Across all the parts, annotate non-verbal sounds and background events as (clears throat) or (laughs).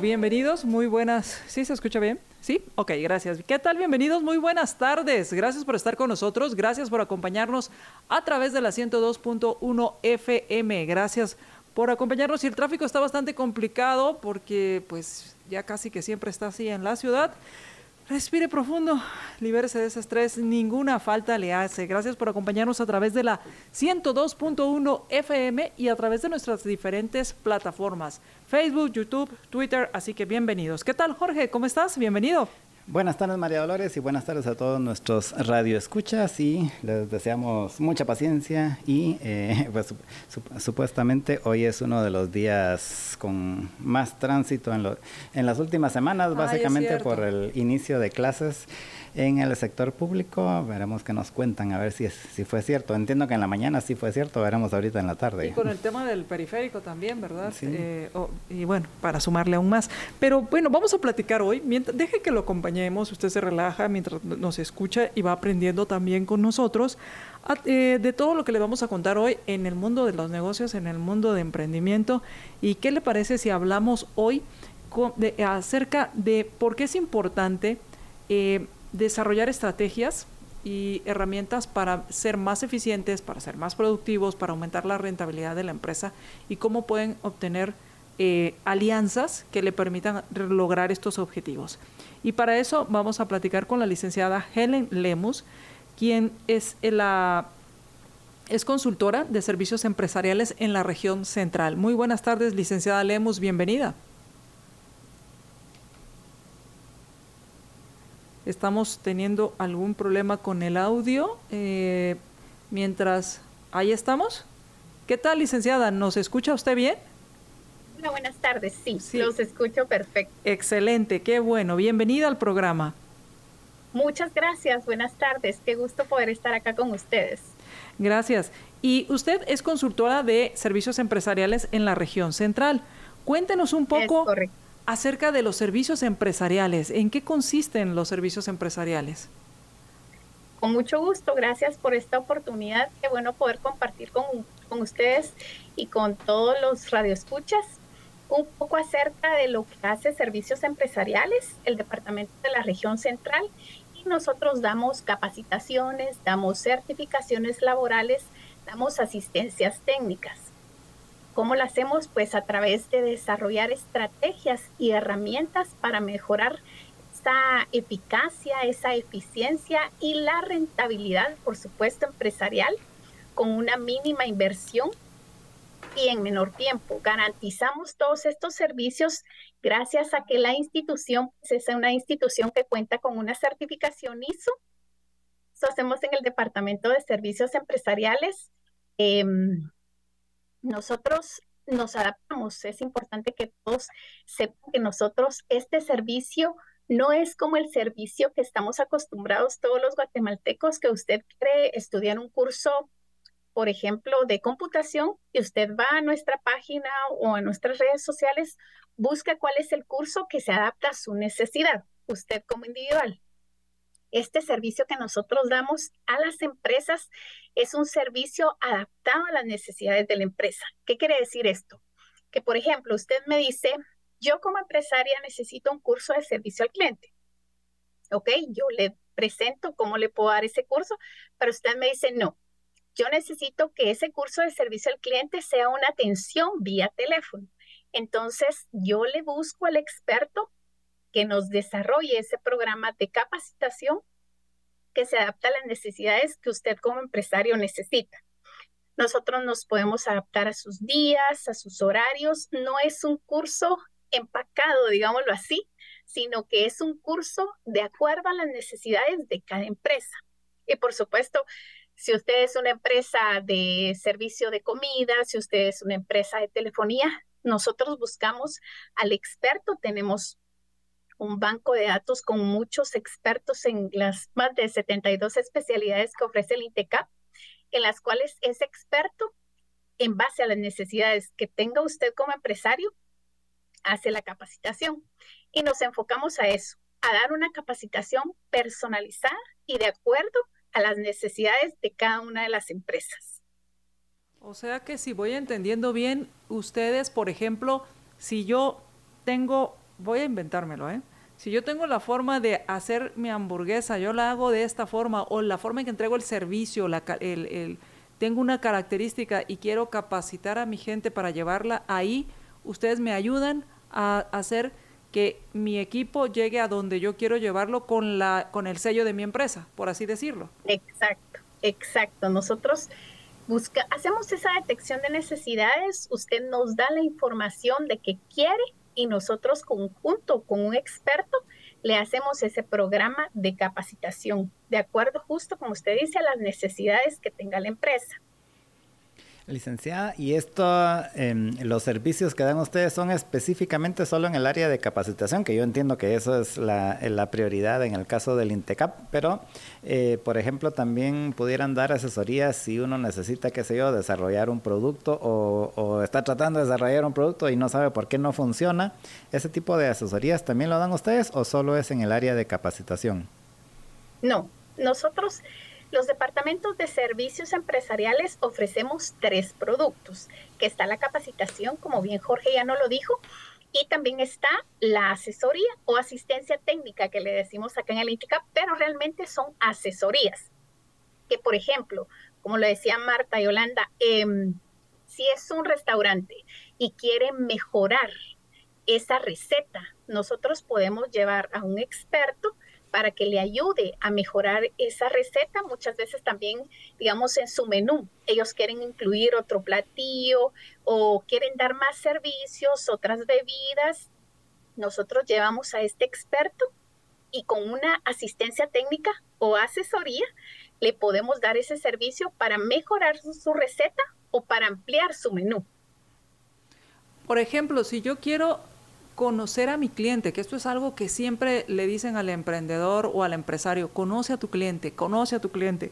Bienvenidos, muy buenas. ¿Sí se escucha bien? ¿Sí? Ok, gracias. ¿Qué tal? Bienvenidos, muy buenas tardes. Gracias por estar con nosotros, gracias por acompañarnos a través de la 102.1 FM. Gracias por acompañarnos. Y el tráfico está bastante complicado porque pues ya casi que siempre está así en la ciudad. Respire profundo, libérese de ese estrés, ninguna falta le hace. Gracias por acompañarnos a través de la 102.1 FM y a través de nuestras diferentes plataformas, Facebook, YouTube, Twitter, así que bienvenidos. ¿Qué tal Jorge? ¿Cómo estás? Bienvenido. Buenas tardes María Dolores y buenas tardes a todos nuestros radioescuchas y les deseamos mucha paciencia y eh, (laughs) pues supuestamente hoy es uno de los días con más tránsito en, en las últimas semanas, básicamente por el inicio de clases en el sector público. Veremos qué nos cuentan, a ver si, si fue cierto. Entiendo que en la mañana sí fue cierto, veremos ahorita en la tarde. Y con el tema del periférico también, ¿verdad? Eh, y bueno, para sumarle aún más. Pero bueno, vamos a platicar hoy. Mientras, deje que lo acompañemos, usted se relaja mientras nos escucha y va aprendiendo también con nosotros eh, de todo lo que le vamos a contar hoy en el mundo de los negocios, en el mundo de emprendimiento. ¿Y qué le parece si hablamos hoy de, acerca de por qué es importante eh, desarrollar estrategias y herramientas para ser más eficientes, para ser más productivos, para aumentar la rentabilidad de la empresa y cómo pueden obtener eh, alianzas que le permitan lograr estos objetivos. Y para eso vamos a platicar con la licenciada Helen Lemus, quien es la es consultora de servicios empresariales en la región central. Muy buenas tardes, licenciada Lemus, bienvenida. Estamos teniendo algún problema con el audio. Eh, mientras, ahí estamos. ¿Qué tal, licenciada? ¿Nos escucha usted bien? Hola, buenas tardes. Sí, sí, los escucho perfecto. Excelente, qué bueno. Bienvenida al programa. Muchas gracias, buenas tardes. Qué gusto poder estar acá con ustedes. Gracias. Y usted es consultora de servicios empresariales en la región central. Cuéntenos un poco acerca de los servicios empresariales. ¿En qué consisten los servicios empresariales? Con mucho gusto, gracias por esta oportunidad. Qué bueno poder compartir con, con ustedes y con todos los radioescuchas un poco acerca de lo que hace servicios empresariales el Departamento de la Región Central y nosotros damos capacitaciones, damos certificaciones laborales, damos asistencias técnicas. ¿Cómo lo hacemos? Pues a través de desarrollar estrategias y herramientas para mejorar esa eficacia, esa eficiencia y la rentabilidad, por supuesto, empresarial, con una mínima inversión y en menor tiempo. Garantizamos todos estos servicios gracias a que la institución pues, es una institución que cuenta con una certificación ISO. Eso hacemos en el Departamento de Servicios Empresariales. Em, nosotros nos adaptamos. Es importante que todos sepan que nosotros este servicio no es como el servicio que estamos acostumbrados todos los guatemaltecos, que usted quiere estudiar un curso, por ejemplo, de computación, y usted va a nuestra página o a nuestras redes sociales, busca cuál es el curso que se adapta a su necesidad, usted como individual este servicio que nosotros damos a las empresas es un servicio adaptado a las necesidades de la empresa. ¿Qué quiere decir esto? Que, por ejemplo, usted me dice, yo como empresaria necesito un curso de servicio al cliente. ¿Ok? Yo le presento cómo le puedo dar ese curso, pero usted me dice, no, yo necesito que ese curso de servicio al cliente sea una atención vía teléfono. Entonces, yo le busco al experto que nos desarrolle ese programa de capacitación que se adapta a las necesidades que usted como empresario necesita. Nosotros nos podemos adaptar a sus días, a sus horarios. No es un curso empacado, digámoslo así, sino que es un curso de acuerdo a las necesidades de cada empresa. Y por supuesto, si usted es una empresa de servicio de comida, si usted es una empresa de telefonía, nosotros buscamos al experto, tenemos un banco de datos con muchos expertos en las más de 72 especialidades que ofrece el INTECAP en las cuales ese experto, en base a las necesidades que tenga usted como empresario, hace la capacitación. Y nos enfocamos a eso, a dar una capacitación personalizada y de acuerdo a las necesidades de cada una de las empresas. O sea que si voy entendiendo bien, ustedes, por ejemplo, si yo tengo, voy a inventármelo, ¿eh? Si yo tengo la forma de hacer mi hamburguesa, yo la hago de esta forma, o la forma en que entrego el servicio, la, el, tengo una característica y quiero capacitar a mi gente para llevarla ahí, ustedes me ayudan a hacer que mi equipo llegue a donde yo quiero llevarlo con, la, con el sello de mi empresa, por así decirlo. Exacto, exacto. Nosotros busca, hacemos esa detección de necesidades, usted nos da la información de qué quiere y nosotros conjunto con un experto le hacemos ese programa de capacitación, de acuerdo justo como usted dice a las necesidades que tenga la empresa. Licenciada, ¿y esto, em, los servicios que dan ustedes son específicamente solo en el área de capacitación? Que yo entiendo que eso es la, prioridad en el caso del INTECAP, pero, eh, por ejemplo, también pudieran dar asesorías si uno necesita, qué sé yo, desarrollar un producto o, o está tratando de desarrollar un producto y no sabe por qué no funciona. ¿Ese tipo de asesorías también lo dan ustedes o solo es en el área de capacitación? No, nosotros los departamentos de servicios empresariales ofrecemos tres productos, que está la capacitación, como bien Jorge ya no lo dijo, y también está la asesoría o asistencia técnica que le decimos acá en el INTICAP, pero realmente son asesorías. Que por ejemplo, como lo decía Marta y Yolanda, em, si es un restaurante y quiere mejorar esa receta, nosotros podemos llevar a un experto para que le ayude a mejorar esa receta. Muchas veces también, digamos, en su menú, ellos quieren incluir otro platillo o quieren dar más servicios, otras bebidas. Nosotros llevamos a este experto y con una asistencia técnica o asesoría le podemos dar ese servicio para mejorar su receta o para ampliar su menú. Por ejemplo, si yo quiero conocer a mi cliente, que esto es algo que siempre le dicen al emprendedor o al empresario, conoce a tu cliente, conoce a tu cliente.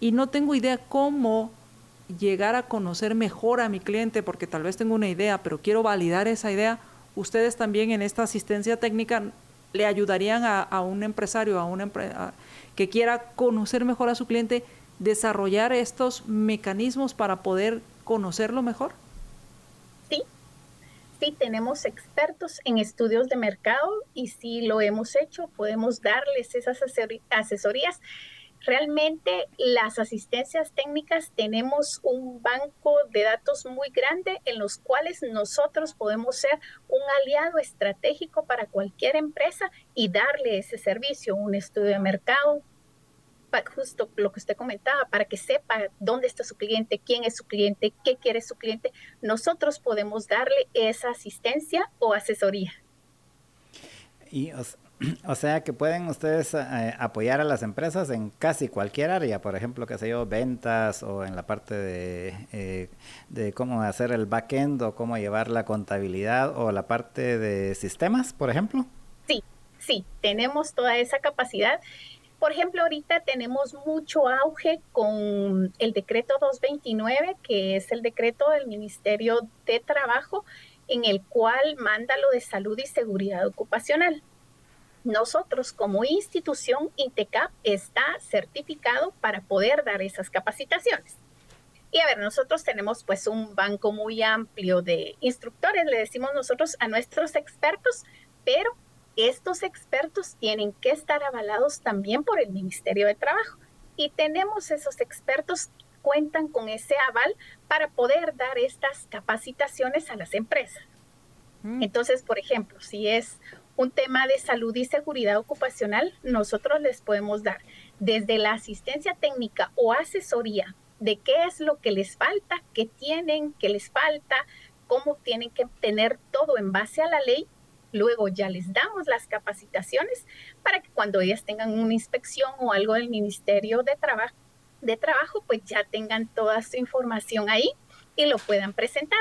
Y no tengo idea cómo llegar a conocer mejor a mi cliente, porque tal vez tengo una idea, pero quiero validar esa idea. Ustedes también en esta asistencia técnica le ayudarían a, un empresario, a un que quiera conocer mejor a su cliente, desarrollar estos mecanismos para poder conocerlo mejor sí tenemos expertos en estudios de mercado y si lo hemos hecho, podemos darles esas asesorías. Realmente las asistencias técnicas tenemos un banco de datos muy grande en los cuales nosotros podemos ser un aliado estratégico para cualquier empresa y darle ese servicio, un estudio de mercado, justo lo que usted comentaba, para que sepa dónde está su cliente, quién es su cliente, qué quiere su cliente, nosotros podemos darle esa asistencia o asesoría. Y (clears throat) o, sea que pueden ustedes eh, apoyar a las empresas en casi cualquier área, por ejemplo, qué sé yo, ventas o en la parte de, eh, de cómo hacer el backend o cómo llevar la contabilidad o la parte de sistemas, por ejemplo. Sí, sí, tenemos toda esa capacidad por ejemplo, ahorita tenemos mucho auge con el decreto 229, que es el decreto del Ministerio de Trabajo, en el cual manda lo de salud y seguridad ocupacional. Nosotros como institución, INTECAP está certificado para poder dar esas capacitaciones. Y a ver, nosotros tenemos pues un banco muy amplio de instructores, le decimos nosotros a nuestros expertos, pero estos expertos tienen que estar avalados también por el Ministerio de Trabajo. Y tenemos esos expertos cuentan con ese aval para poder dar estas capacitaciones a las empresas. Mm. Entonces, por ejemplo, si es un tema de salud y seguridad ocupacional, nosotros les podemos dar desde la asistencia técnica o asesoría de qué es lo que les falta, qué tienen, qué les falta, cómo tienen que tener todo en base a la ley Luego ya les damos las capacitaciones para que cuando ellas tengan una inspección o algo del Ministerio de Trabajo, de trabajo pues ya tengan toda su información ahí y lo puedan presentar.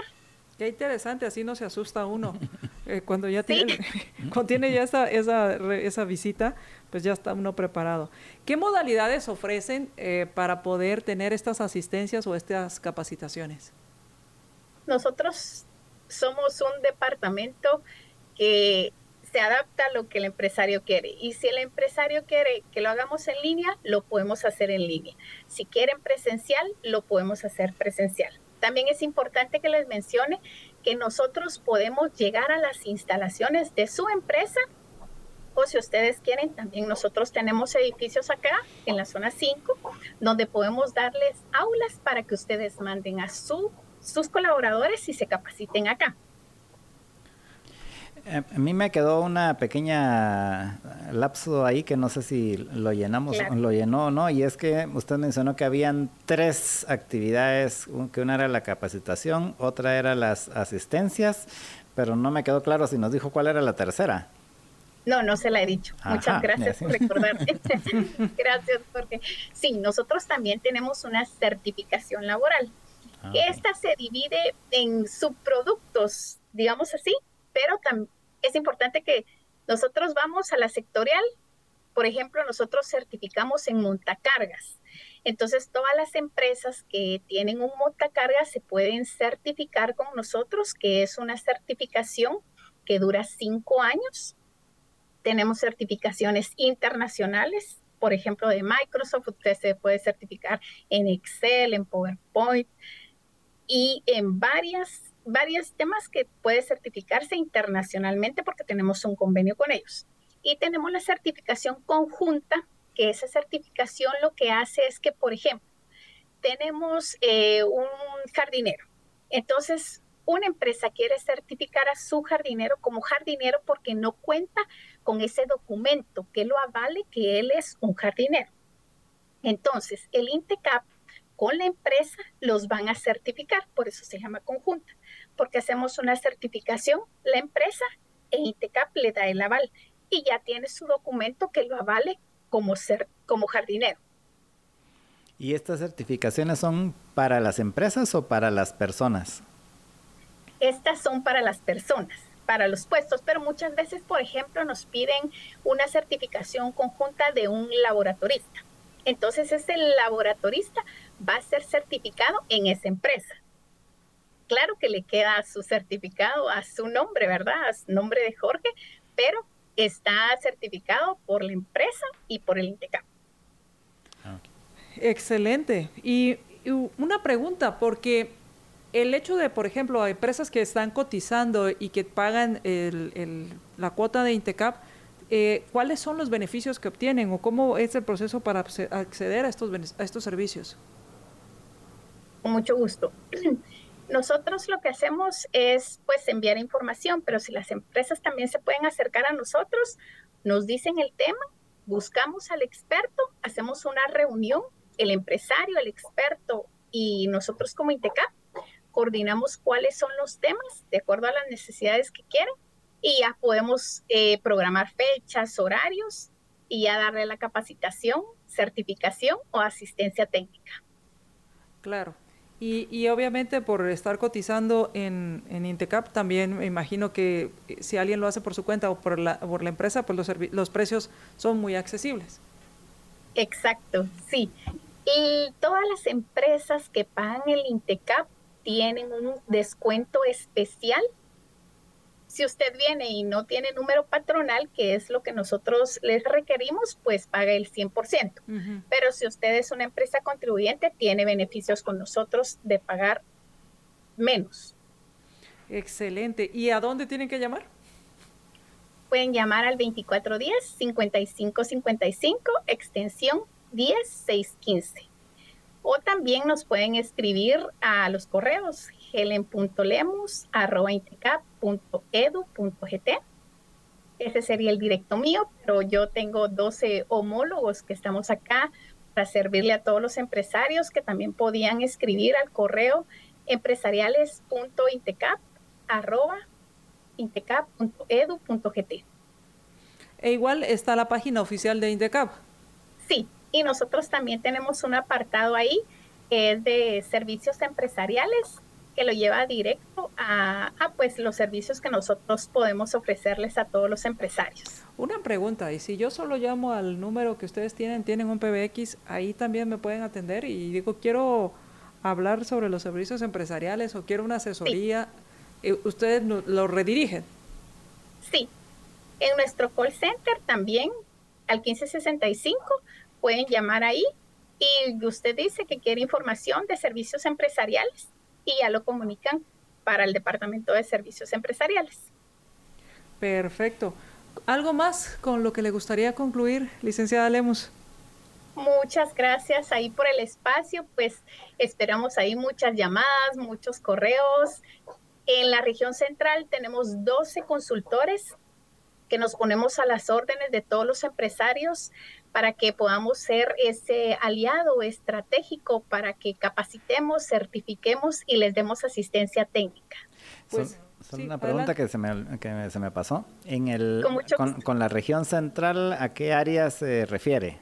Qué interesante, así no se asusta uno. (laughs) Eh, cuando ya tiene, (laughs) cuando tiene ya esa, esa, esa visita, pues ya está uno preparado. ¿Qué modalidades ofrecen eh, para poder tener estas asistencias o estas capacitaciones? Nosotros somos un departamento que se adapta a lo que el empresario quiere. Y si el empresario quiere que lo hagamos en línea, lo podemos hacer en línea. Si quieren presencial, lo podemos hacer presencial. También es importante que les mencione que nosotros podemos llegar a las instalaciones de su empresa o si ustedes quieren, también nosotros tenemos edificios acá en la zona 5 donde podemos darles aulas para que ustedes manden a su, sus colaboradores y se capaciten acá. Eh, a mí me quedó una pequeña lapso ahí que no sé si lo llenamos, lo llenó o no, y es que usted mencionó que habían tres actividades, que una era la capacitación, otra era las asistencias, pero no me quedó claro si nos dijo cuál era la tercera. No, no se la he dicho. Muchas gracias por recordarte. (laughs) (laughs) gracias porque sí, nosotros también tenemos una certificación laboral. Ah, Esta se divide en subproductos, digamos así, pero es importante que nosotros vamos a la sectorial. Por ejemplo, nosotros certificamos en montacargas. Entonces, todas las empresas que tienen un montacargas se pueden certificar con nosotros, que es una certificación que dura cinco años. Tenemos certificaciones internacionales, por ejemplo, de Microsoft. Usted se puede certificar en Excel, en PowerPoint y en varias varios temas que puede certificarse internacionalmente porque tenemos un convenio con ellos. Y tenemos la certificación conjunta, que esa certificación lo que hace es que, por ejemplo, tenemos eh, un jardinero. Entonces, una empresa quiere certificar a su jardinero como jardinero porque no cuenta con ese documento que lo avale que él es un jardinero. Entonces, el INTECAP con la empresa los van a certificar, por eso se llama conjunta porque hacemos una certificación, la empresa e INTECAP le da el aval y ya tiene su documento que lo avale como, ser, como jardinero. ¿Y estas certificaciones son para las empresas o para las personas? Estas son para las personas, para los puestos, pero muchas veces, por ejemplo, nos piden una certificación conjunta de un laboratorista. Entonces, ese laboratorista va a ser certificado en esa empresa claro que le queda su certificado a su nombre, ¿verdad? A su nombre de Jorge, pero está certificado por la empresa y por el INTECAP. Excelente. Y, una pregunta, porque el hecho de, por ejemplo, hay empresas que están cotizando y que pagan la cuota de INTECAP, eh, ¿cuáles son los beneficios que obtienen o cómo es el proceso para acceder a estos, a estos servicios? Con mucho gusto. (clears throat) nosotros lo que hacemos es pues enviar información, pero si las empresas también se pueden acercar a nosotros, nos dicen el tema, buscamos al experto, hacemos una reunión, el empresario, el experto y nosotros como INTECAP coordinamos cuáles son los temas de acuerdo a las necesidades que quieren y ya podemos eh, programar fechas, horarios y ya darle la capacitación, certificación o asistencia técnica. Claro. Y, obviamente por estar cotizando en, en, Intecap, también me imagino que eh, si alguien lo hace por su cuenta o por la, por la empresa, pues los, los precios son muy accesibles. Exacto, sí. Y todas las empresas que pagan el Intecap tienen un descuento especial si usted viene y no tiene número patronal, que es lo que nosotros les requerimos, pues paga el 100%. Pero si usted es una empresa contribuyente, tiene beneficios con nosotros de pagar menos. Excelente. ¿Y a dónde tienen que llamar? Pueden llamar al 2410-5555, extensión 10615. O también nos pueden escribir a los correos helen.lemus.edu.gt. Ese sería el directo mío, pero yo tengo 12 homólogos que estamos acá para servirle a todos los empresarios que también podían escribir al correo empresariales.intecap.edu.gt. E igual está la página oficial de Intecap. Sí, y nosotros también tenemos un apartado ahí que es de servicios empresariales que lo lleva directo a, pues los servicios que nosotros podemos ofrecerles a todos los empresarios. Una pregunta, y si yo solo llamo al número que ustedes tienen, tienen un PBX, ahí también me pueden atender y digo, quiero hablar sobre los servicios empresariales o quiero una asesoría, eh, ¿ustedes lo redirigen? Sí, en nuestro call center también, al 1565, pueden llamar ahí y usted dice que quiere información de servicios empresariales y ya lo comunican para el Departamento de Servicios Empresariales. Perfecto. ¿Algo más con lo que le gustaría concluir, licenciada Lemus? Muchas gracias ahí por el espacio, pues esperamos ahí muchas llamadas, muchos correos. En la región central tenemos 12 consultores que nos ponemos a las órdenes de todos los empresarios para que podamos ser ese aliado estratégico para que capacitemos, certifiquemos y les demos asistencia técnica. Pues, Solo una pregunta que se, me, que se me pasó. En el, con, con, la región central, ¿a qué área se refiere?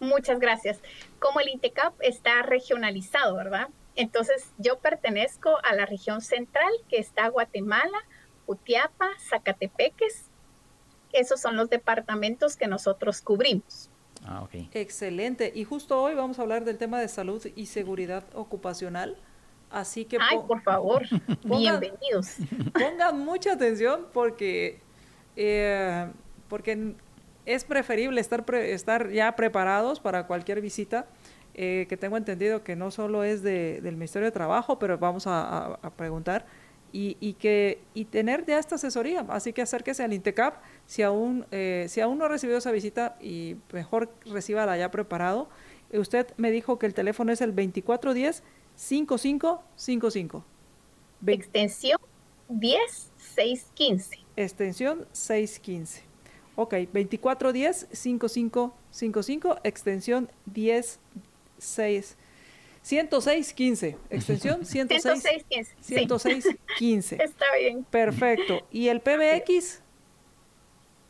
Muchas gracias. Como el INTECAP está regionalizado, ¿verdad? Entonces yo pertenezco a la región central que está Guatemala, Utiapa, Zacatepeques, esos son los departamentos que nosotros cubrimos. Ah, Excelente. Y justo hoy vamos a hablar del tema de salud y seguridad ocupacional. Así que... Ay, por favor, (laughs) bienvenidos. Pongan mucha atención porque, eh, porque es preferible estar, estar ya preparados para cualquier visita. Eh, que tengo entendido que no solo es de, del Ministerio de Trabajo, pero vamos a, a preguntar y, y, que, y tener ya esta asesoría. Así que acérquese al INTECAP si aún, eh, si aún no ha recibido esa visita y mejor la ya preparado. Eh, usted me dijo que el teléfono es el 2410-5555. Extensión 10615. Extensión 615. Ok, 2410-5555, extensión 106. 106.15, extensión (laughs) 106.15. 106.15. (laughs) Está bien. Perfecto. ¿Y el PBX?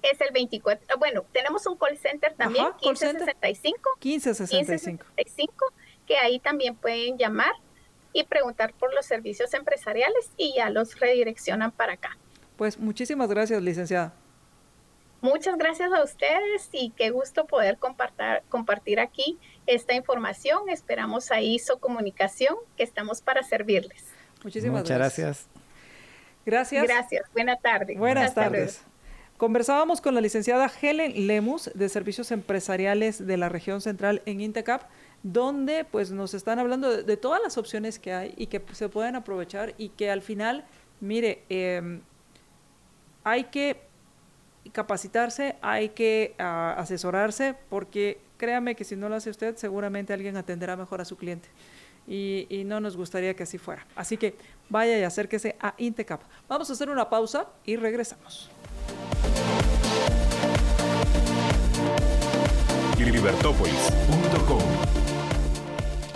Es el 24. Bueno, tenemos un call center también, 1565. 1565. 1565, que ahí también pueden llamar y preguntar por los servicios empresariales y ya los redireccionan para acá. Pues muchísimas gracias, licenciada. Muchas gracias a ustedes y qué gusto poder compartir, compartir aquí esta información. Esperamos ahí su comunicación, que estamos para servirles. Muchísimas Muchas gracias. Gracias. Gracias. Buenas tardes. Buenas, tardes. Conversábamos con la licenciada Helen Lemus de Servicios Empresariales de la región central en Intecap, donde pues nos están hablando de, todas las opciones que hay y que se pueden aprovechar y que al final, mire, em, hay que capacitarse, hay que ah, asesorarse, porque créame que si no lo hace usted, seguramente alguien atenderá mejor a su cliente. Y, y, no nos gustaría que así fuera. Así que vaya y acérquese a Intecap. Vamos a hacer una pausa y regresamos.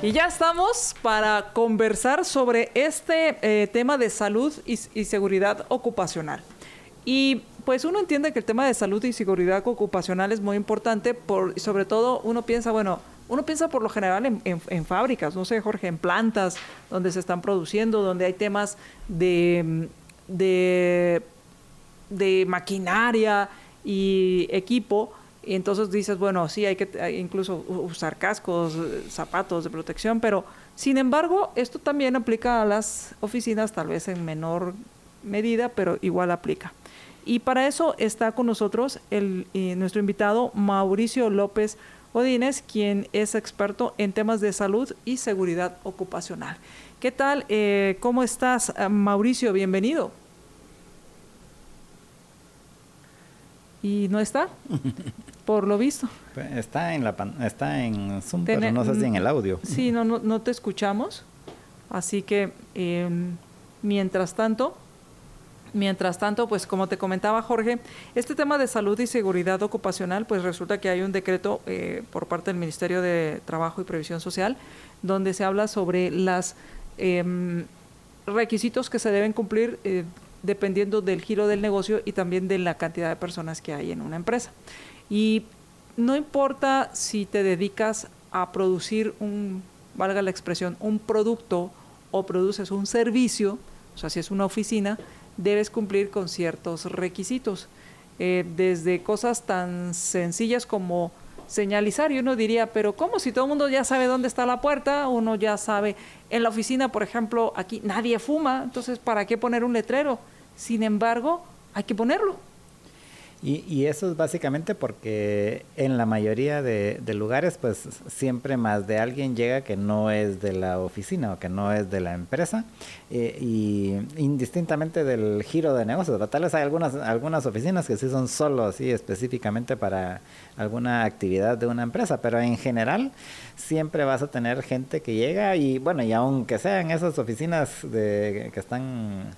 Y ya estamos para conversar sobre este eh, tema de salud y, seguridad ocupacional. Y pues uno entiende que el tema de salud y seguridad ocupacional es muy importante, por, sobre todo uno piensa, bueno, uno piensa por lo general en, fábricas, no sé, Jorge, en plantas donde se están produciendo, donde hay temas de, de maquinaria y equipo. Y entonces dices, bueno, sí, hay que incluso usar cascos, zapatos de protección, pero sin embargo, esto también aplica a las oficinas, tal vez en menor medida, pero igual aplica. Y para eso está con nosotros el, nuestro invitado Mauricio López Odínez, quien es experto en temas de salud y seguridad ocupacional. ¿Qué tal? Eh, ¿Cómo estás, eh, Mauricio? Bienvenido. ¿Y no está? (laughs) Por lo visto. Pues, está en, la, está en Zoom, pero no sé si en el audio. Sí, no, no, no te escuchamos. Así que, em, mientras tanto, Mientras tanto, pues como te comentaba Jorge, este tema de salud y seguridad ocupacional, pues resulta que hay un decreto eh, por parte del Ministerio de Trabajo y Previsión Social donde se habla sobre los em, requisitos que se deben cumplir eh, dependiendo del giro del negocio y también de la cantidad de personas que hay en una empresa. Y no importa si te dedicas a producir un, valga la expresión, un producto o produces un servicio, o sea, si es una oficina, debes cumplir con ciertos requisitos. Eh, desde cosas tan sencillas como señalizar y uno diría, pero ¿cómo si todo el mundo ya sabe dónde está la puerta? Uno ya sabe, en la oficina, por ejemplo, aquí nadie fuma, entonces ¿para qué poner un letrero? Sin embargo, hay que ponerlo. Y, eso es básicamente porque en la mayoría de, lugares, pues siempre más de alguien llega que no es de la oficina o que no es de la empresa, eh, y indistintamente del giro de negocios. Tal vez hay algunas, algunas oficinas que sí son solo así específicamente para alguna actividad de una empresa, pero en general siempre vas a tener gente que llega y bueno, y aunque sean esas oficinas de, que están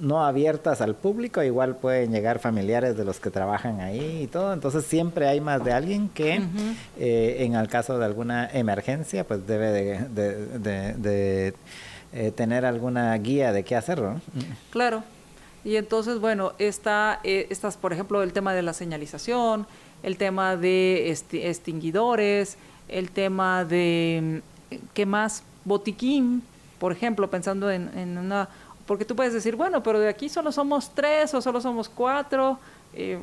no abiertas al público, igual pueden llegar familiares de los que trabajan ahí y todo, entonces siempre hay más de alguien que eh, en el caso de alguna emergencia pues debe de, eh, tener alguna guía de qué hacer, Claro, y entonces bueno, está, eh, estas por ejemplo el tema de la señalización, el tema de extinguidores, el tema de, ¿qué más? Botiquín, por ejemplo, pensando en, en una porque tú puedes decir, bueno, pero de aquí solo somos tres o solo somos cuatro. Eh,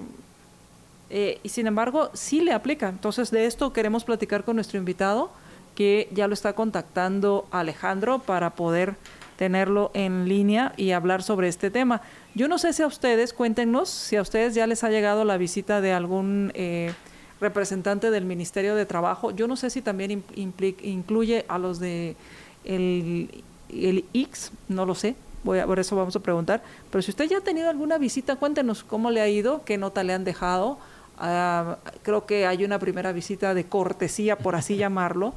eh, y sin embargo, sí le aplica. Entonces, de esto queremos platicar con nuestro invitado, que ya lo está contactando Alejandro para poder tenerlo en línea y hablar sobre este tema. Yo no sé si a ustedes, cuéntenos, si a ustedes ya les ha llegado la visita de algún eh, representante del Ministerio de Trabajo. Yo no sé si también incluye a los de el, el X, no lo sé, por eso vamos a preguntar. Pero si usted ya ha tenido alguna visita, cuéntenos cómo le ha ido, qué nota le han dejado. Ah, creo que hay una primera visita de cortesía, por así (laughs) llamarlo.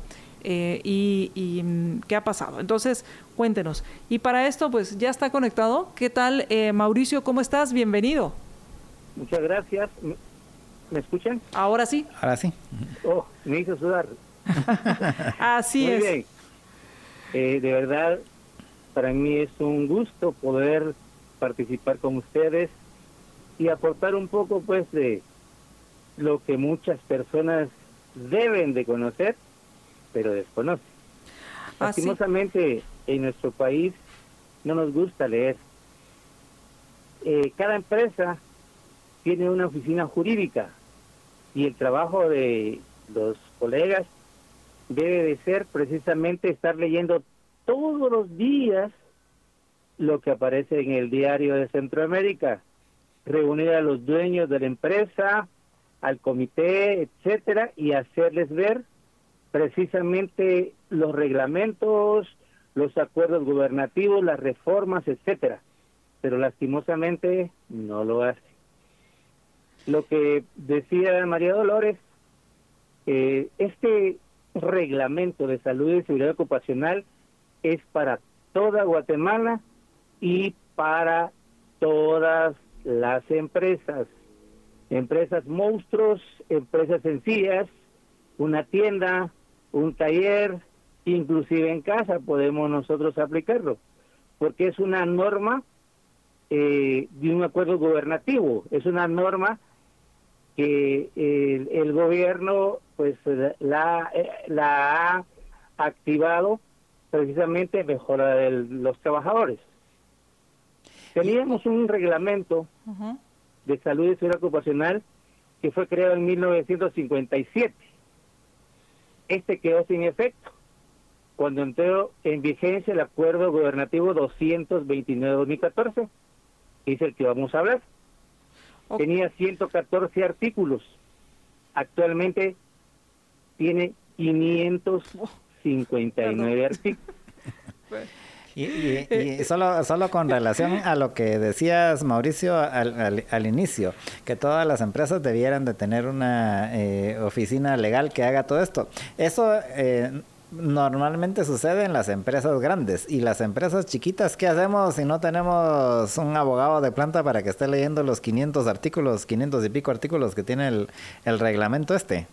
Eh, y, mm, qué ha pasado. Entonces, cuéntenos. Y para esto, pues ya está conectado. ¿Qué tal, eh, Mauricio? ¿Cómo estás? Bienvenido. Muchas gracias. ¿Me escuchan? Ahora sí. Ahora sí. Oh, me hizo sudar. (laughs) Así Muy es. Bien. Eh, de verdad, para mí es un gusto poder participar con ustedes y aportar un poco pues de lo que muchas personas deben de conocer, pero desconocen. Ah, Lastimosamente en nuestro país no nos gusta leer. Eh, cada empresa tiene una oficina jurídica y el trabajo de los colegas debe de ser precisamente estar leyendo todos los días lo que aparece en el diario de Centroamérica, reunir a los dueños de la empresa, al comité, etcétera, y hacerles ver precisamente los reglamentos, los acuerdos gubernativos, las reformas, etcétera. Pero lastimosamente no lo hace. Lo que decía María Dolores, eh, este reglamento de salud y seguridad ocupacional es para toda Guatemala y para todas las empresas. Empresas monstruos, empresas sencillas, una tienda, un taller, inclusive en casa podemos nosotros aplicarlo, porque es una norma eh, de un acuerdo gubernativo, es una norma que el, el gobierno pues la, eh, la ha activado precisamente mejora de los trabajadores. Teníamos un reglamento de salud y seguridad ocupacional que fue creado en 1957. Este quedó sin efecto cuando entró en vigencia el acuerdo gubernativo 229-2014, que es el que vamos a hablar. Tenía 114 artículos. Actualmente tiene 500 59 artículos. Y, y, solo, solo con relación a lo que decías, Mauricio, al, al, inicio, que todas las empresas debieran de tener una eh, oficina legal que haga todo esto. Eso eh, normalmente sucede en las empresas grandes. Y las empresas chiquitas, ¿qué hacemos si no tenemos un abogado de planta para que esté leyendo los 500 artículos, 500 y pico artículos que tiene el, el reglamento este?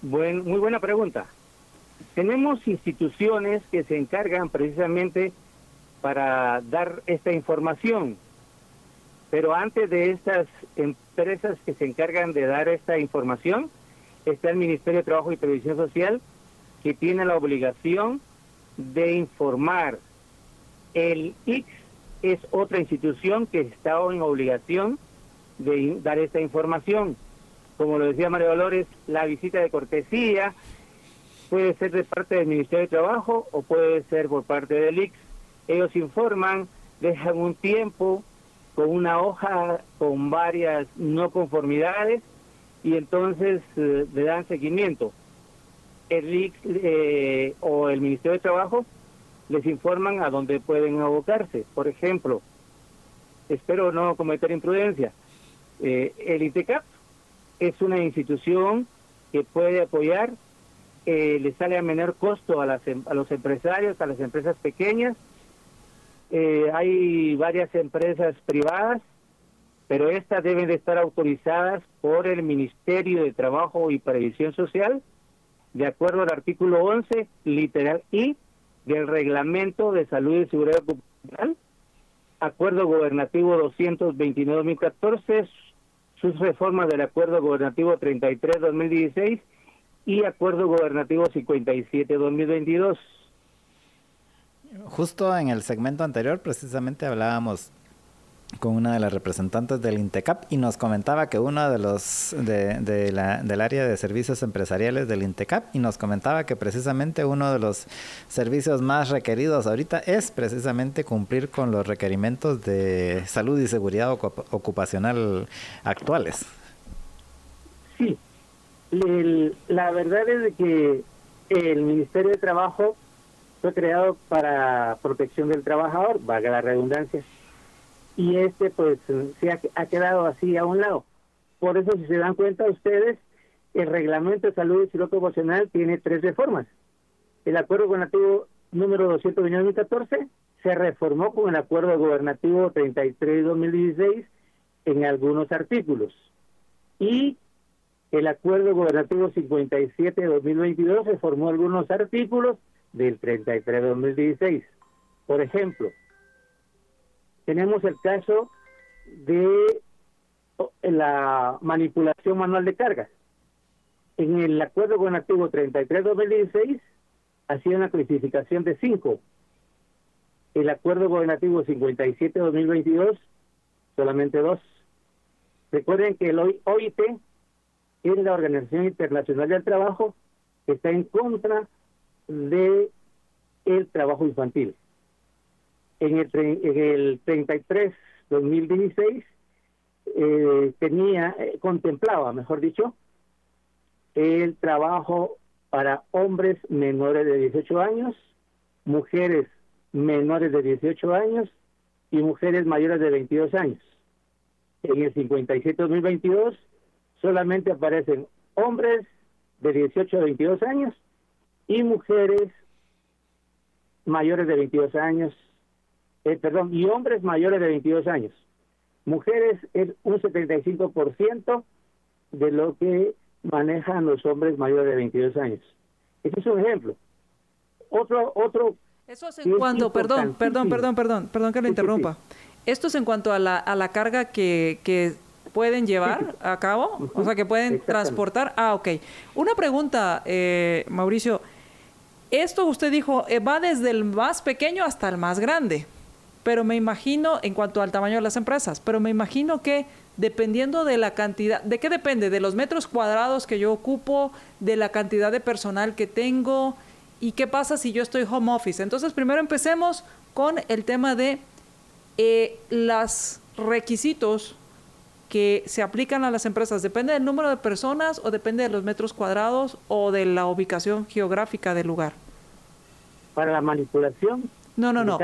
Buen, muy buena pregunta. Tenemos instituciones que se encargan precisamente para dar esta información, pero antes de estas empresas que se encargan de dar esta información, está el Ministerio de Trabajo y Previsión Social, que tiene la obligación de informar El IX es otra institución que está en obligación de dar esta información. Como lo decía María Dolores, la visita de cortesía puede ser de parte del Ministerio de Trabajo o puede ser por parte del IX. Ellos informan, dejan un tiempo con una hoja con varias no conformidades y entonces eh, le dan seguimiento. El IX eh, o el Ministerio de Trabajo les informan a dónde pueden abocarse. Por ejemplo, espero no cometer imprudencia, eh, el ITECAP es una institución que puede apoyar, eh, le sale a menor costo a, las, em, a los empresarios, a las empresas pequeñas. Eh, hay varias empresas privadas, pero estas deben de estar autorizadas por el Ministerio de Trabajo y Previsión Social, de acuerdo al artículo 11, literal I, del Reglamento de Salud y Seguridad Ocupacional, Acuerdo Gobernativo 229-2014, sus reformas del Acuerdo Gobernativo 33-2016 y Acuerdo Gobernativo 57-2022. Justo en el segmento anterior precisamente hablábamos con una de las representantes del INTECAP y nos comentaba que uno de los de, la, del área de servicios empresariales del INTECAP y nos comentaba que precisamente uno de los servicios más requeridos ahorita es precisamente cumplir con los requerimientos de salud y seguridad ocupacional actuales. Sí, la verdad es que el Ministerio de Trabajo fue creado para protección del trabajador, valga la redundancia y este pues se ha, quedado así a un lado. Por eso si se dan cuenta ustedes, el reglamento de salud y salud proporcional tiene tres reformas. El acuerdo gobernativo número 229 se reformó con el acuerdo gobernativo 33 2016 en algunos artículos. Y el acuerdo gobernativo 57 2022 reformó algunos artículos del 33 2016. Por ejemplo, tenemos el caso de la manipulación manual de cargas. En el acuerdo gobernativo 33-2016 hacía una clasificación de 5. El acuerdo gobernativo 57-2022 solamente 2. Recuerden que el OIT es la Organización Internacional del Trabajo que está en contra de el trabajo infantil. En el, en el 33 2016 eh, tenía eh, contemplaba mejor dicho el trabajo para hombres menores de 18 años mujeres menores de 18 años y mujeres mayores de 22 años. En el 57 2022 solamente aparecen hombres de 18 a 22 años y mujeres mayores de 22 años eh, perdón, y hombres mayores de 22 años. Mujeres es un 75% de lo que manejan los hombres mayores de 22 años. Ese es un ejemplo. Otro, otro. Eso es en cuanto, perdón, perdón, perdón, perdón, perdón que lo interrumpa. Esto es en cuanto a la, a la carga que, que pueden llevar a cabo, o sea, que pueden transportar. Ah, ok. Una pregunta, eh, Mauricio. Esto usted dijo, eh, va desde el más pequeño hasta el más grande pero me imagino, en cuanto al tamaño de las empresas, pero me imagino que dependiendo de la cantidad, ¿de qué depende? De los metros cuadrados que yo ocupo, de la cantidad de personal que tengo y qué pasa si yo estoy home office. Entonces, primero empecemos con el tema de eh, los requisitos que se aplican a las empresas. ¿Depende del número de personas o depende de los metros cuadrados o de la ubicación geográfica del lugar? Para la manipulación. No, no, no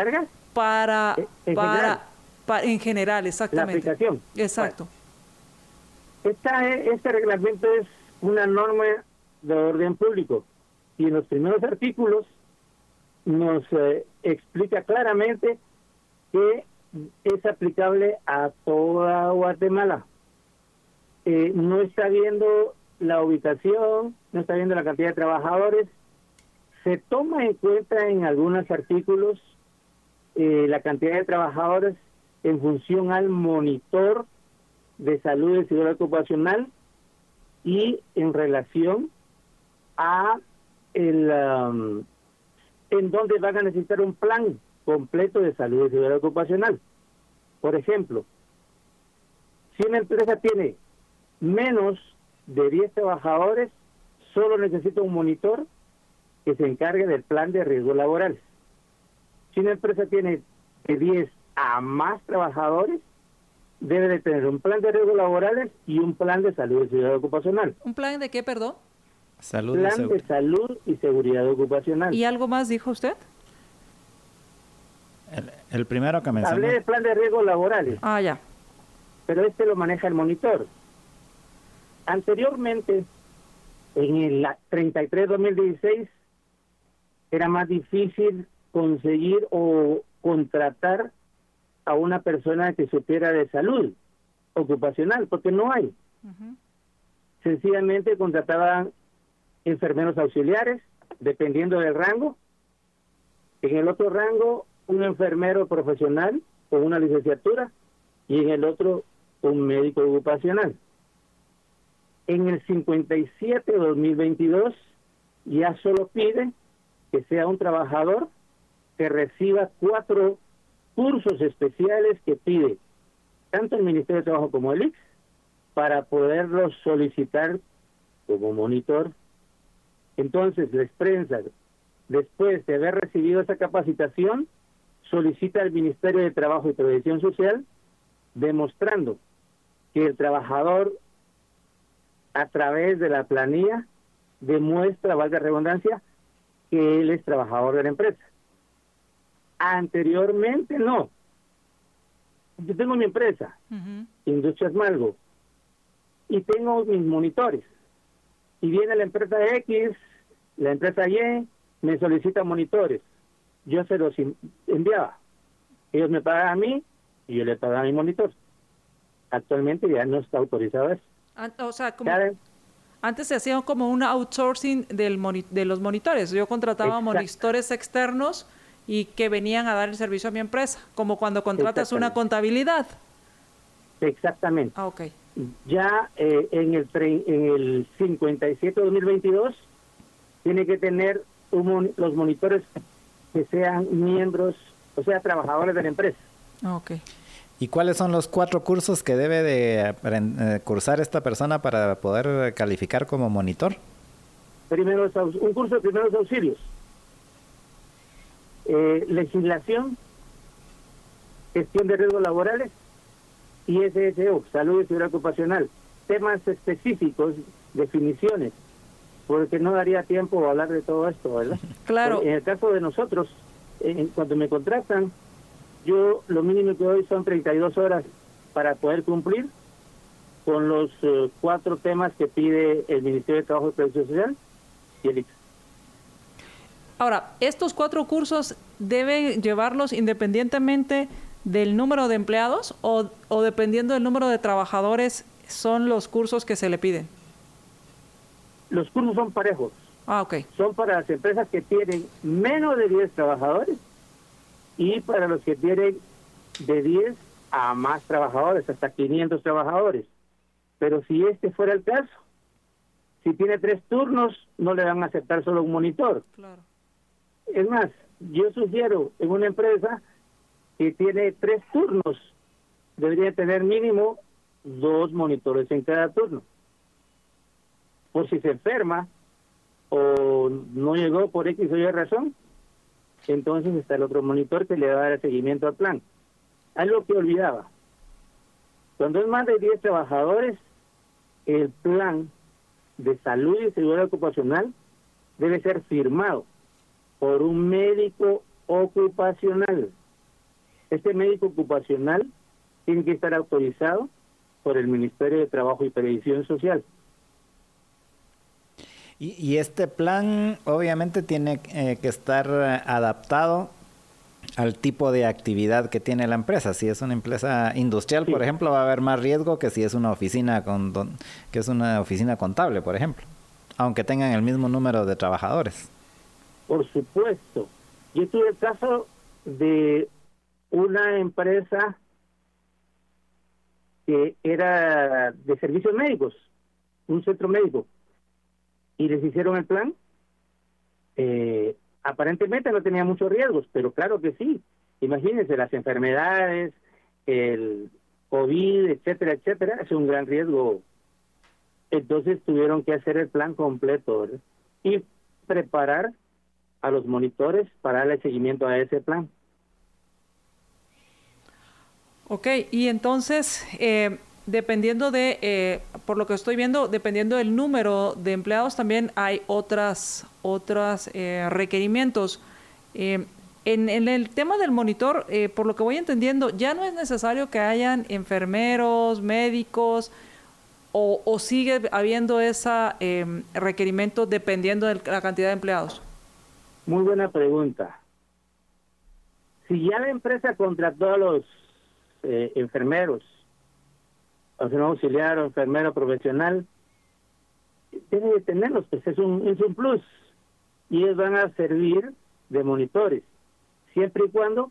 para, en, para, general. en general, exactamente. La aplicación. Exacto. Esta, este reglamento es una norma de orden público y en los primeros artículos nos eh, explica claramente que es aplicable a toda Guatemala. Eh, no está viendo la ubicación, no está viendo la cantidad de trabajadores. Se toma en cuenta en algunos artículos eh, la cantidad de trabajadores en función al monitor de salud y seguridad ocupacional y en relación a el um, en donde van a necesitar un plan completo de salud y seguridad ocupacional. Por ejemplo, si una empresa tiene menos de 10 trabajadores, solo necesita un monitor que se encargue del plan de riesgos laborales. Si una empresa tiene de 10 a más trabajadores, debe de tener un plan de riesgos laborales y un plan de salud y seguridad ocupacional. ¿Un plan de qué, perdón? Salud plan de salud y seguridad ocupacional. ¿Y algo más dijo usted? El, primero que mencionó. Hablé del plan de riesgos laborales. Ah, ya. Pero este lo maneja el monitor. Anteriormente, en el 33-2016, era más difícil conseguir o contratar a una persona que supiera de salud ocupacional, porque no hay. Sencillamente contrataban enfermeros auxiliares, dependiendo del rango. En el otro rango, un enfermero profesional con una licenciatura y en el otro, un médico ocupacional. En el 57-2022 ya solo pide que sea un trabajador que reciba cuatro cursos especiales que pide tanto el Ministerio de Trabajo como el IX para poderlos solicitar como monitor. Entonces, la prensa, después de haber recibido esa capacitación, solicita al Ministerio de Trabajo y Previsión Social demostrando que el trabajador a través de la planilla demuestra, valga redundancia, que él es trabajador de la empresa. Anteriormente no. Yo tengo mi empresa, Industrias Malgo, y tengo mis monitores. Y viene la empresa X, la empresa Y, me solicita monitores. Yo se los enviaba. Ellos me pagan a mí y yo le pagaba a mi monitor. Actualmente ya no está autorizado eso. o sea, como... Antes se hacía como un outsourcing del de los monitores. Yo contrataba monitores externos y que venían a dar el servicio a mi empresa, como cuando contratas una contabilidad. Exactamente. Ah. Ya eh, en el en el 57-2022 tiene que tener los monitores que sean miembros, o sea, trabajadores de la empresa. Ok. ¿Y cuáles son los cuatro cursos que debe de eh, cursar esta persona para poder calificar como monitor? Primero, un curso de primeros auxilios. Eh, legislación, gestión de riesgos laborales y SSO, salud y seguridad ocupacional. Temas específicos, definiciones, porque no daría tiempo a hablar de todo esto, ¿verdad? (laughs) Claro. En el caso de nosotros, en, cuando me contratan, yo lo mínimo que doy son 32 horas para poder cumplir con los eh, cuatro temas que pide el Ministerio de Trabajo y Previsión Social y el IX. Ahora, estos cuatro cursos deben llevarlos independientemente del número de empleados o, o dependiendo del número de trabajadores son los cursos que se le piden. Los cursos son parejos. Ah, ok. Son para las empresas que tienen menos de 10 trabajadores y para los que tienen de 10 a más trabajadores, hasta 500 trabajadores. Pero si este fuera el caso, si tiene tres turnos, no le van a aceptar solo un monitor. Claro. Es más, yo sugiero en una empresa que tiene tres turnos, debería tener mínimo dos monitores en cada turno. Por si se enferma o no llegó por X o Y razón, entonces está el otro monitor que le va a dar seguimiento al plan. Algo que olvidaba. Cuando es más de 10 trabajadores, el plan de salud y seguridad ocupacional debe ser firmado por un médico ocupacional. Este médico ocupacional tiene que estar autorizado por el Ministerio de Trabajo y Previsión Social. Y, este plan obviamente tiene eh, que estar eh, adaptado al tipo de actividad que tiene la empresa. Si es una empresa industrial, por ejemplo, va a haber más riesgo que si es una oficina con que es una oficina contable, por ejemplo, aunque tengan el mismo número de trabajadores. Por supuesto. Yo tuve el caso de una empresa que era de servicios médicos, un centro médico y les hicieron el plan, eh, aparentemente no tenía muchos riesgos, pero claro que sí, Imagínense las enfermedades, el COVID, etcétera, etcétera, es un gran riesgo. Entonces tuvieron que hacer el plan completo y preparar a los monitores para darle seguimiento a ese plan. Ok, y entonces, eh, dependiendo de, eh, por lo que estoy viendo, dependiendo del número de empleados, también hay otras, otras eh, requerimientos. En, en, el tema del monitor, por lo que voy entendiendo, ya no es necesario que hayan enfermeros, médicos, o, o sigue habiendo ese requerimiento dependiendo de la cantidad de empleados. Muy buena pregunta. Si ya la empresa contrató a los enfermeros, enfermero auxiliar o enfermero profesional, tiene que tenerlos, pues es un, es un plus. Y ellos van a servir de monitores, siempre y cuando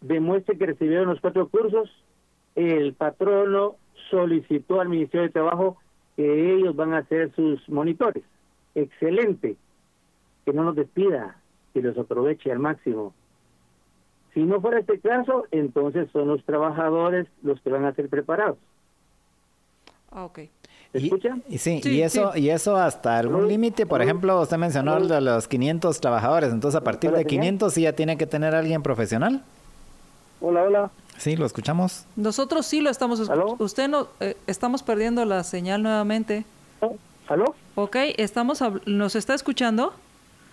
demuestre que recibieron los cuatro cursos, el patrono solicitó al Ministerio de Trabajo que ellos van a ser sus monitores. Excelente que no nos despida, que los aproveche al máximo. Si no fuera este caso, entonces son los trabajadores los que van a ser preparados. Ah, ok. ¿Escuchan? Y, sí, y eso y eso hasta algún límite, por ejemplo, usted mencionó de los 500 trabajadores, entonces a partir de 500 sí ya tiene que tener alguien profesional. Hola, hola. Sí, lo escuchamos. Nosotros sí lo estamos escuchando. Usted no, eh, estamos perdiendo la señal nuevamente. ¿Aló? Ok, estamos, ¿nos está escuchando?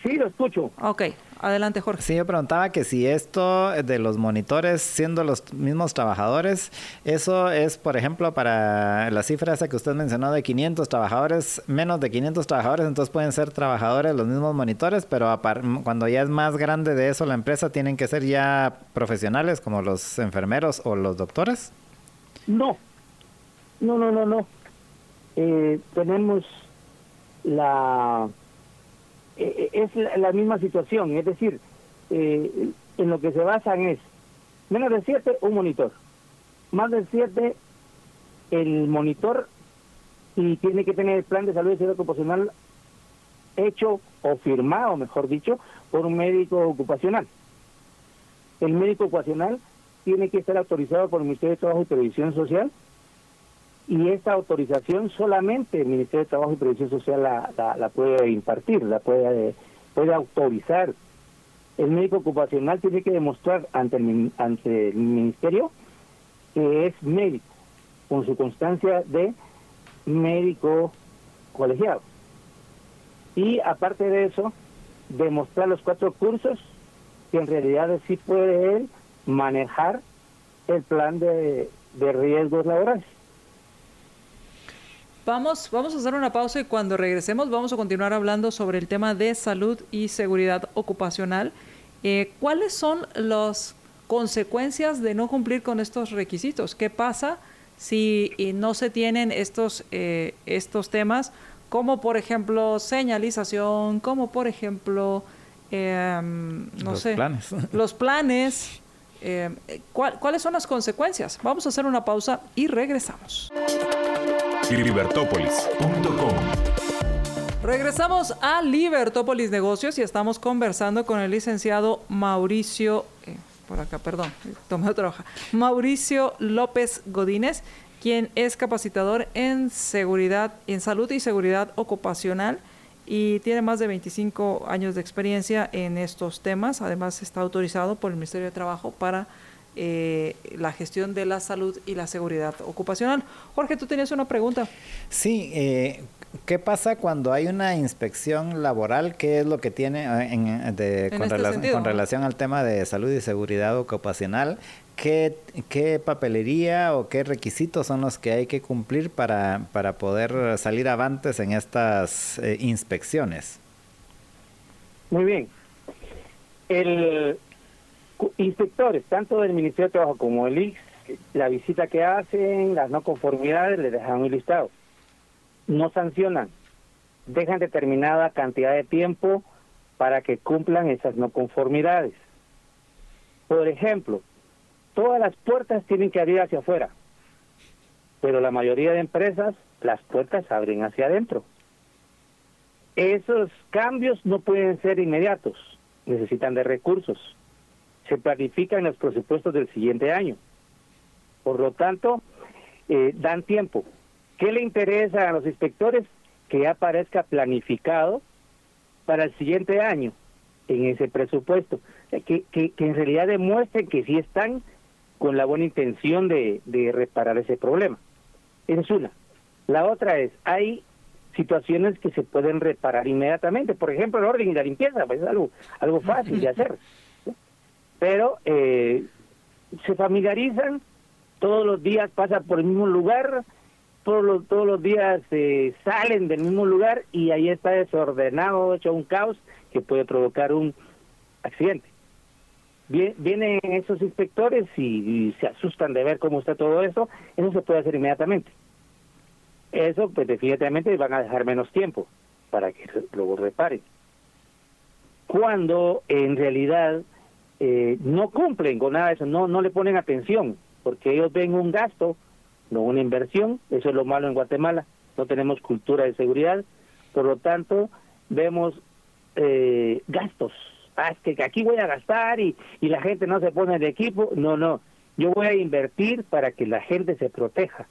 Sí, lo escucho. Ok, adelante Jorge. Sí, yo preguntaba que si esto de los monitores siendo los mismos trabajadores, eso es, por ejemplo, para la cifra esa que usted mencionó de 500 trabajadores, menos de 500 trabajadores, entonces pueden ser trabajadores los mismos monitores, pero cuando ya es más grande de eso la empresa, ¿tienen que ser ya profesionales como los enfermeros o los doctores? No, no, no, no, no. Eh, tenemos la eh, es la, misma situación, es decir, eh, en lo que se basan es menos de 7, un monitor, más de 7, el monitor y tiene que tener el plan de salud y seguridad ocupacional hecho o firmado, mejor dicho, por un médico ocupacional. El médico ocupacional tiene que estar autorizado por el Ministerio de Trabajo y Previsión Social y esta autorización solamente el Ministerio de Trabajo y Previsión Social la, la, puede impartir, la puede, puede autorizar. El médico ocupacional tiene que demostrar ante el, ante el Ministerio que es médico, con su constancia de médico colegiado. Y aparte de eso, demostrar los cuatro cursos que en realidad sí puede él manejar el plan de, de riesgos laborales. Vamos, vamos a hacer una pausa y cuando regresemos vamos a continuar hablando sobre el tema de salud y seguridad ocupacional. Eh, ¿Cuáles son las consecuencias de no cumplir con estos requisitos? ¿Qué pasa si no se tienen estos, eh, estos temas, como por ejemplo señalización, como por ejemplo, em, no los sé, planes. (laughs) los planes? Eh, ¿Cuáles son las consecuencias? Vamos a hacer una pausa y regresamos libertópolis.com. Regresamos a Libertópolis Negocios y estamos conversando con el licenciado Mauricio, eh, por acá, perdón, (laughs) tomé otra hoja, Mauricio López Godínez, quien es capacitador en seguridad, en salud y seguridad ocupacional y tiene más de 25 años de experiencia en estos temas. Además, está autorizado por el Ministerio de Trabajo para eh, la gestión de la salud y la seguridad ocupacional. Jorge, tú tenías una pregunta. Sí, eh, ¿qué pasa cuando hay una inspección laboral? ¿Qué es lo que tiene eh, en, de, con, este con, relación al tema de salud y seguridad ocupacional? ¿Qué, ¿Qué, papelería o qué requisitos son los que hay que cumplir para, para poder salir avantes en estas inspecciones? Muy bien. El, inspectores, tanto del Ministerio de Trabajo como el IX, la visita que hacen, las no conformidades, les dejan un listado. No sancionan, dejan determinada cantidad de tiempo para que cumplan esas no conformidades. Por ejemplo, todas las puertas tienen que abrir hacia afuera, pero la mayoría de empresas las puertas abren hacia adentro. Esos cambios no pueden ser inmediatos, necesitan de recursos se planifican los presupuestos del siguiente año. Por lo tanto, eh, dan tiempo. ¿Qué le interesa a los inspectores? Que ya aparezca planificado para el siguiente año en ese presupuesto. Que, que, en realidad demuestren que sí están con la buena intención de, de reparar ese problema. Esa es una. La otra es, hay situaciones que se pueden reparar inmediatamente. Por ejemplo, el orden y la limpieza, pues es algo, algo fácil de (laughs) hacer. Pero eh, se familiarizan, todos los días pasan por el mismo lugar, todos los, todos los días eh, salen del mismo lugar y ahí está desordenado, hecho un caos que puede provocar un accidente. Vienen esos inspectores y, se asustan de ver cómo está todo eso, eso se puede hacer inmediatamente. Eso, pues definitivamente van a dejar menos tiempo para que luego reparen. Cuando en realidad eh, no cumplen con nada de eso, no, no le ponen atención, porque ellos ven un gasto, no una inversión, eso es lo malo en Guatemala, no tenemos cultura de seguridad, por lo tanto vemos eh, gastos, ah, es que aquí voy a gastar y, y la gente no se pone de equipo, no, no, yo voy a invertir para que la gente se proteja,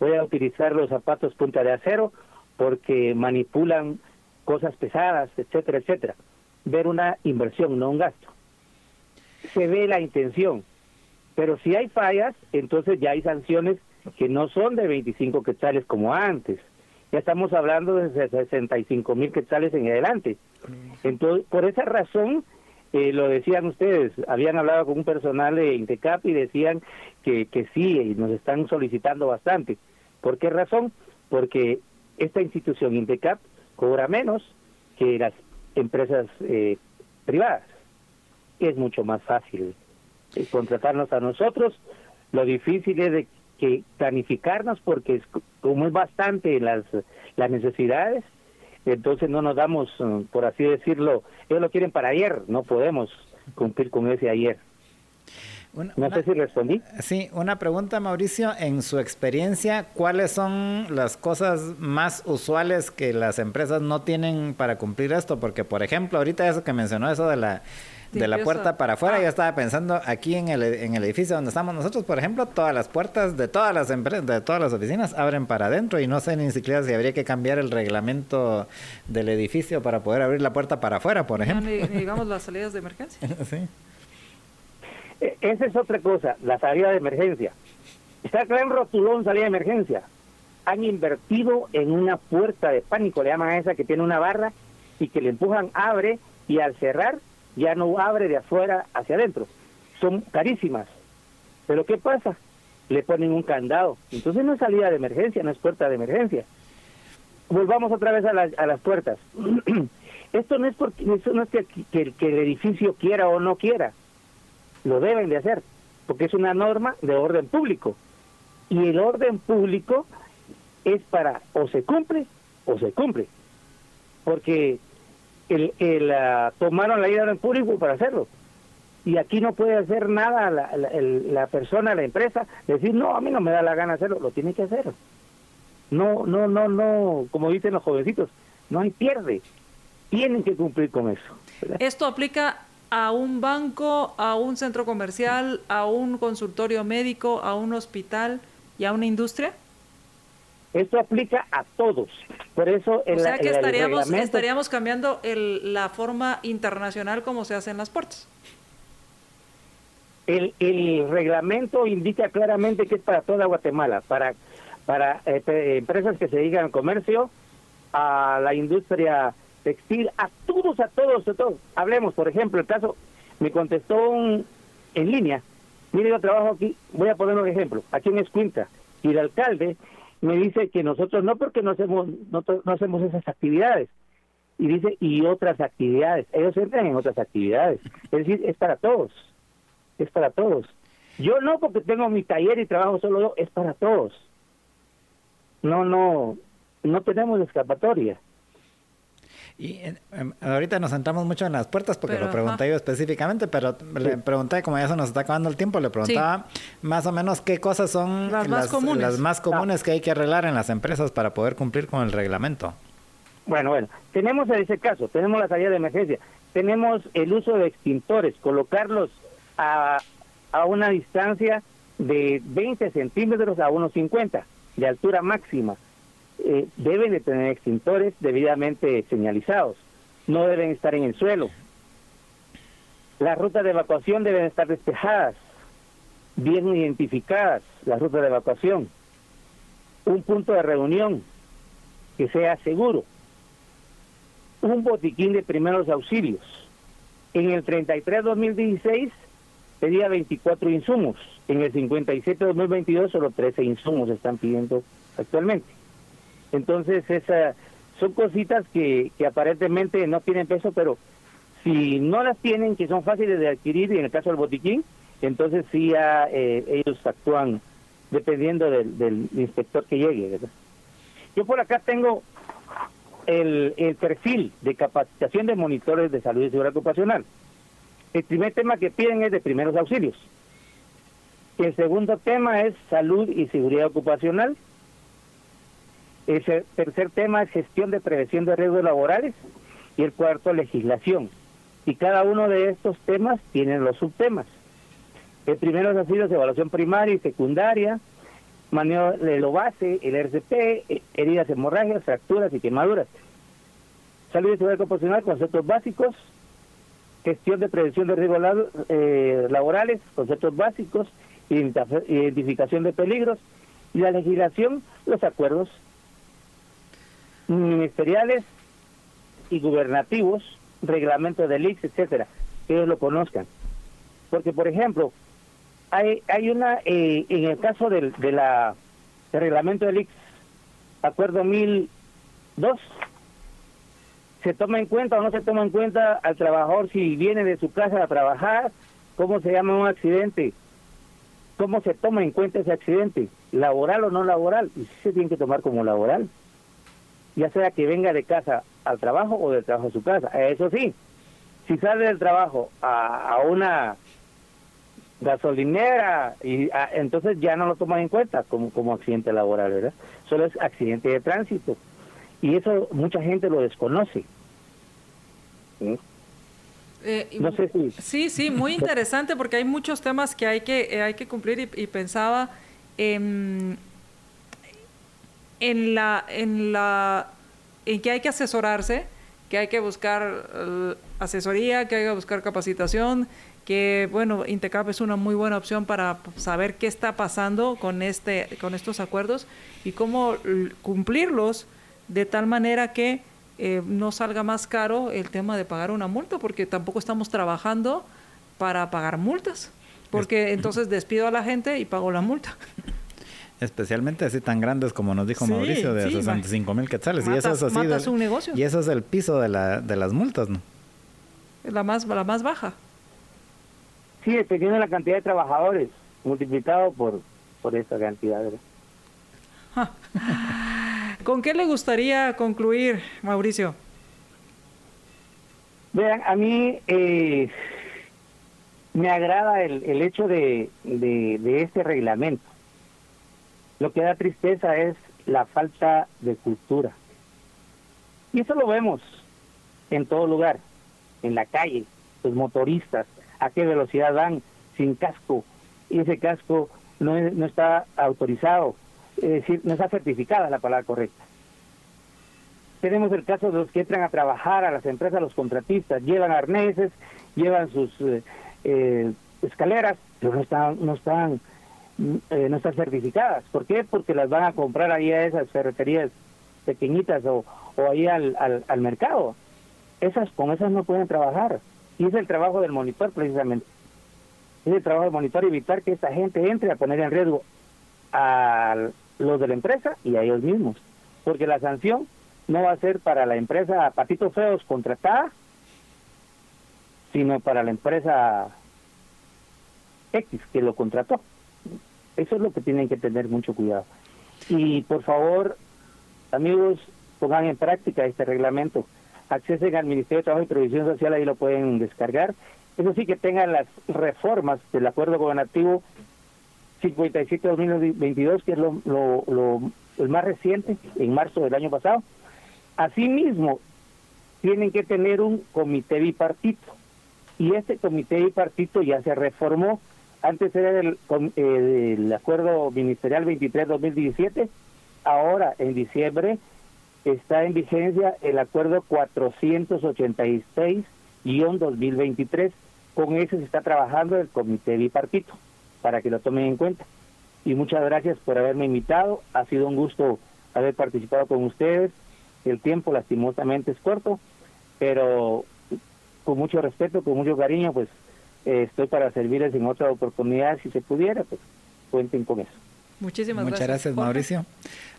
voy a utilizar los zapatos punta de acero porque manipulan cosas pesadas, etcétera, etcétera. Ver una inversión, no un gasto se ve la intención. Pero si hay fallas, entonces ya hay sanciones que no son de 25 quetzales como antes. Ya estamos hablando de 65 mil quetzales en adelante. Entonces, por esa razón, eh, lo decían ustedes, habían hablado con un personal de Intecap y decían que, que sí, y nos están solicitando bastante. ¿Por qué razón? Porque esta institución Intecap cobra menos que las empresas eh, privadas es mucho más fácil eh, contratarnos a nosotros. Lo difícil es de que planificarnos porque es, como es bastante las, las necesidades, entonces no nos damos, eh, por así decirlo, ellos lo quieren para ayer, no podemos cumplir con ese ayer. no sé si respondí. Sí, una pregunta, Mauricio. En su experiencia, ¿cuáles son las cosas más usuales que las empresas no tienen para cumplir esto? Porque, por ejemplo, ahorita eso que mencionó, eso de la de la puerta para afuera. Yo estaba pensando aquí en el, en el edificio donde estamos nosotros, por ejemplo, todas las puertas de todas las empresas, de todas las oficinas abren para adentro y no sé ni siquiera si habría que cambiar el reglamento del edificio para poder abrir la puerta para afuera, por ejemplo. digamos (laughs) las salidas de emergencia. (laughs) sí. E, esa es otra cosa, la salida de emergencia. Está en Rotulón salida de emergencia. Han invertido en una puerta de pánico, le llaman a esa que tiene una barra y que le empujan, abre y al cerrar ya no abre de afuera hacia adentro. Son carísimas. Pero ¿qué pasa? Le ponen un candado. Entonces no es salida de emergencia, no es puerta de emergencia. Volvamos otra vez a, a las puertas. (clears throat) Esto no es porque no es que el edificio quiera o no quiera. Lo deben de hacer, porque es una norma de orden público. Y el orden público es para o se cumple o se cumple. Porque el, el uh, tomaron la idea en público para hacerlo. Y aquí no puede hacer nada la, la, persona, la empresa, decir, no, a mí no me da la gana hacerlo, lo tiene que hacer. No, no, no, no, como dicen los jovencitos, no hay pierde. Tienen que cumplir con eso. ¿Esto aplica a un banco, a un centro comercial, a un consultorio médico, a un hospital y a una industria? Esto aplica a todos. Por eso o sea que estaríamos, estaríamos cambiando el, la forma internacional como se hace en las puertas. El, el reglamento indica claramente que es para toda Guatemala, para, para eh, empresas que se dedican al comercio, a la industria textil, a todos, a todos, a todos. Hablemos, por ejemplo, el caso, me contestó un, en línea, mire, yo trabajo aquí, voy a poner un ejemplo, aquí en Escuinta, y el alcalde me dice que nosotros no porque no hacemos no, hacemos esas actividades. Y dice y otras actividades. Ellos entran en otras actividades. Es decir es para todos. Es para todos. Yo no porque tengo mi taller y trabajo solo yo es para todos. No no no tenemos escapatoria y em, ahorita nos centramos mucho en las puertas porque lo pregunté yo específicamente, pero le pregunté, como ya se nos está acabando el tiempo, le preguntaba más o menos qué cosas son las, más comunes, las más comunes que hay que arreglar en las empresas para poder cumplir con el reglamento. Bueno, bueno, tenemos en ese caso, tenemos la salida de emergencia, tenemos el uso de extintores, colocarlos a, a una distancia de 20 centímetros a unos 50 de altura máxima. Eh, deben de tener extintores debidamente señalizados, no deben estar en el suelo. Las rutas de evacuación deben estar despejadas, bien identificadas, las rutas de evacuación. Un punto de reunión que sea seguro. Un botiquín de primeros auxilios. En el 33-2016 pedía 24 insumos. En el 57-2022 solo 13 insumos están pidiendo actualmente. Entonces, esa, son cositas que, aparentemente no tienen peso, pero si no las tienen, que son fáciles de adquirir, y en el caso del botiquín, entonces sí ya, eh, ellos actúan dependiendo del, inspector que llegue. Yo por acá tengo el perfil de capacitación de monitores de salud y seguridad ocupacional. El primer tema que piden es de primeros auxilios. El segundo tema es salud y seguridad ocupacional. El tercer tema es gestión de prevención de riesgos laborales. Y el cuarto, legislación. Y cada uno de estos temas tiene los subtemas. El primero es auxilios, evaluación primaria y secundaria, manejo de lo base, el RCP, eh, heridas hemorrágicas, fracturas y quemaduras. Salud y seguridad ocupacional, conceptos básicos, gestión de prevención de riesgos eh, laborales, conceptos básicos, identificación de peligros y la legislación, los acuerdos ministeriales y gubernativos, reglamentos del IX, etcétera, que ellos lo conozcan. Porque, por ejemplo, hay, hay una, eh, en el caso del, de la, del reglamento del IX, acuerdo 1002, se toma en cuenta o no se toma en cuenta al trabajador si viene de su casa a trabajar, cómo se llama un accidente, cómo se toma en cuenta ese accidente, laboral o no laboral, y si se tiene que tomar como laboral, ya sea que venga de casa al trabajo o del trabajo a su casa. Eso sí, si sale del trabajo a, una gasolinera y entonces ya no lo toman en cuenta como como accidente laboral, ¿verdad? Solo es accidente de tránsito y eso mucha gente lo desconoce. Eh, no sé si... Sí, sí, muy (laughs) interesante porque hay muchos temas que hay que, eh, hay que cumplir y, pensaba en, en, la, en, la, en que hay que asesorarse, que hay que buscar eh, asesoría, que hay que buscar capacitación, que bueno, Intecap es una muy buena opción para saber qué está pasando con, este, con estos acuerdos y cómo cumplirlos de tal manera que eh, no salga más caro el tema de pagar una multa, porque tampoco estamos trabajando para pagar multas, porque entonces despido a la gente y pago la multa. Especialmente así tan grandes como nos dijo Mauricio, de 65 mil quetzales. y eso es así. un negocio. Y eso es el piso de, la, de las multas, ¿no? La más, la más baja. Sí, dependiendo de la cantidad de trabajadores, multiplicado por, por esa cantidad. (laughs) ¿Con qué le gustaría concluir, Mauricio? Vean, a mí eh, me agrada el, el hecho de, de, este reglamento. Lo que da tristeza es la falta de cultura. Y eso lo vemos en todo lugar, en la calle, los motoristas, a qué velocidad van sin casco, y ese casco no, no está autorizado, es decir, no está certificada la palabra correcta. Tenemos el caso de los que entran a trabajar a las empresas, los contratistas, llevan arneses, llevan sus eh, eh, escaleras, pero no están, no están, eh, no están certificadas. ¿Por qué? Porque las van a comprar ahí a esas ferreterías pequeñitas o, o ahí al, al, al mercado. Esas, con esas no pueden trabajar. Y es el trabajo del monitor precisamente. Es el trabajo del monitor evitar que esta gente entre a poner en riesgo a los de la empresa y a ellos mismos. Porque la sanción no va a ser para la empresa Patitos Feos contratada, sino para la empresa X que lo contrató. Eso es lo que tienen que tener mucho cuidado. Y por favor, amigos, pongan en práctica este reglamento. Accesen al Ministerio de Trabajo y Previsión Social, ahí lo pueden descargar. Eso sí que tengan las reformas del acuerdo gobernativo 57-2022, que es lo, lo, el más reciente, en marzo del año pasado. Asimismo, tienen que tener un comité bipartito Y este comité bipartito ya se reformó. Antes era el, eh, el acuerdo ministerial 23-2017, ahora en diciembre está en vigencia el acuerdo 486-2023. Con ese se está trabajando el comité bipartito, para que lo tomen en cuenta. Y muchas gracias por haberme invitado. Ha sido un gusto haber participado con ustedes. El tiempo lastimosamente es corto, pero con mucho respeto, con mucho cariño, pues eh, estoy para servirles en otra oportunidad si se pudiera, pues cuenten con eso. Muchísimas Muchas gracias, Mauricio.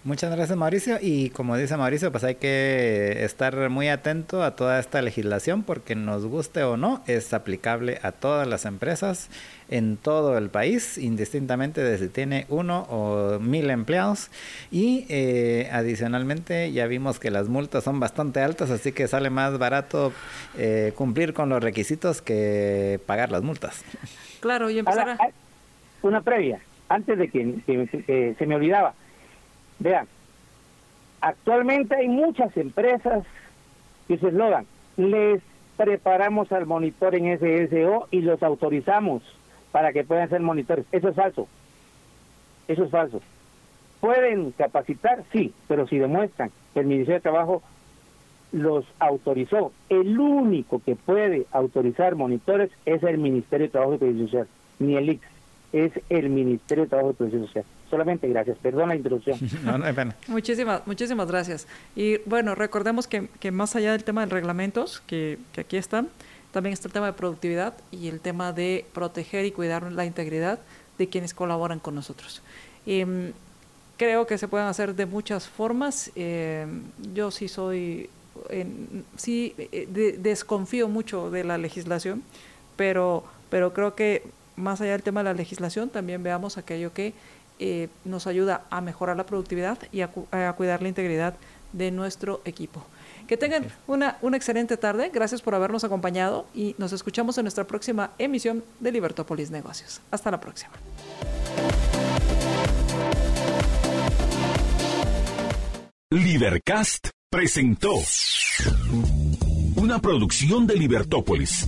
Muchas gracias, Mauricio. Y como dice Mauricio, pues hay que estar muy atento a toda esta legislación porque nos guste o no, es aplicable a todas las empresas en todo el país, indistintamente de si tiene uno o mil empleados. Y eh, adicionalmente ya vimos que las multas son bastante altas, así que sale más barato eh, cumplir con los requisitos que pagar las multas. Claro, y empezar a... Una previa antes de que, se me olvidaba. Vean, actualmente hay muchas empresas que se eslogan, les preparamos al monitor en SSO y los autorizamos para que puedan ser monitores. Eso es falso. Eso es falso. ¿Pueden capacitar? Sí, pero si demuestran que el Ministerio de Trabajo los autorizó, el único que puede autorizar monitores es el Ministerio de Trabajo y Previsión Social, ni el IX es el Ministerio de Trabajo y Protección Social. Solamente gracias. Perdón la introducción. (laughs) no, no Muchísimas, muchísimas gracias. Y bueno, recordemos que, que más allá del tema de reglamentos, que, que, aquí están, también está el tema de productividad y el tema de proteger y cuidar la integridad de quienes colaboran con nosotros. Em, creo que se pueden hacer de muchas formas. Em, yo sí soy, sí eh, desconfío mucho de la legislación, pero, pero creo que más allá del tema de la legislación, también veamos aquello que eh, nos ayuda a mejorar la productividad y a, cuidar la integridad de nuestro equipo. Que tengan una, una excelente tarde. Gracias por habernos acompañado y nos escuchamos en nuestra próxima emisión de Libertópolis Negocios. Hasta la próxima. Libercast presentó una producción de Libertópolis.